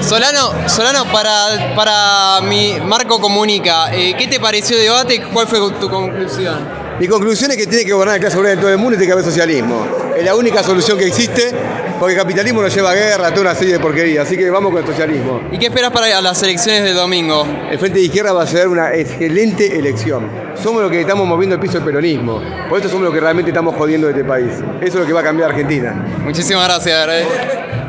Solano, Solano para, para mi Marco Comunica, eh, ¿qué te pareció el debate? ¿Cuál fue tu conclusión? Mi conclusión es que tiene que gobernar la clase obrera en todo el mundo y tiene que haber socialismo. Es la única solución que existe, porque el capitalismo nos lleva a guerra, toda una serie de porquerías. Así que vamos con el socialismo. ¿Y qué esperas para las elecciones de domingo? El Frente de Izquierda va a ser una excelente elección. Somos los que estamos moviendo el piso del peronismo. Por eso somos los que realmente estamos jodiendo de este país. Eso es lo que va a cambiar Argentina. Muchísimas gracias.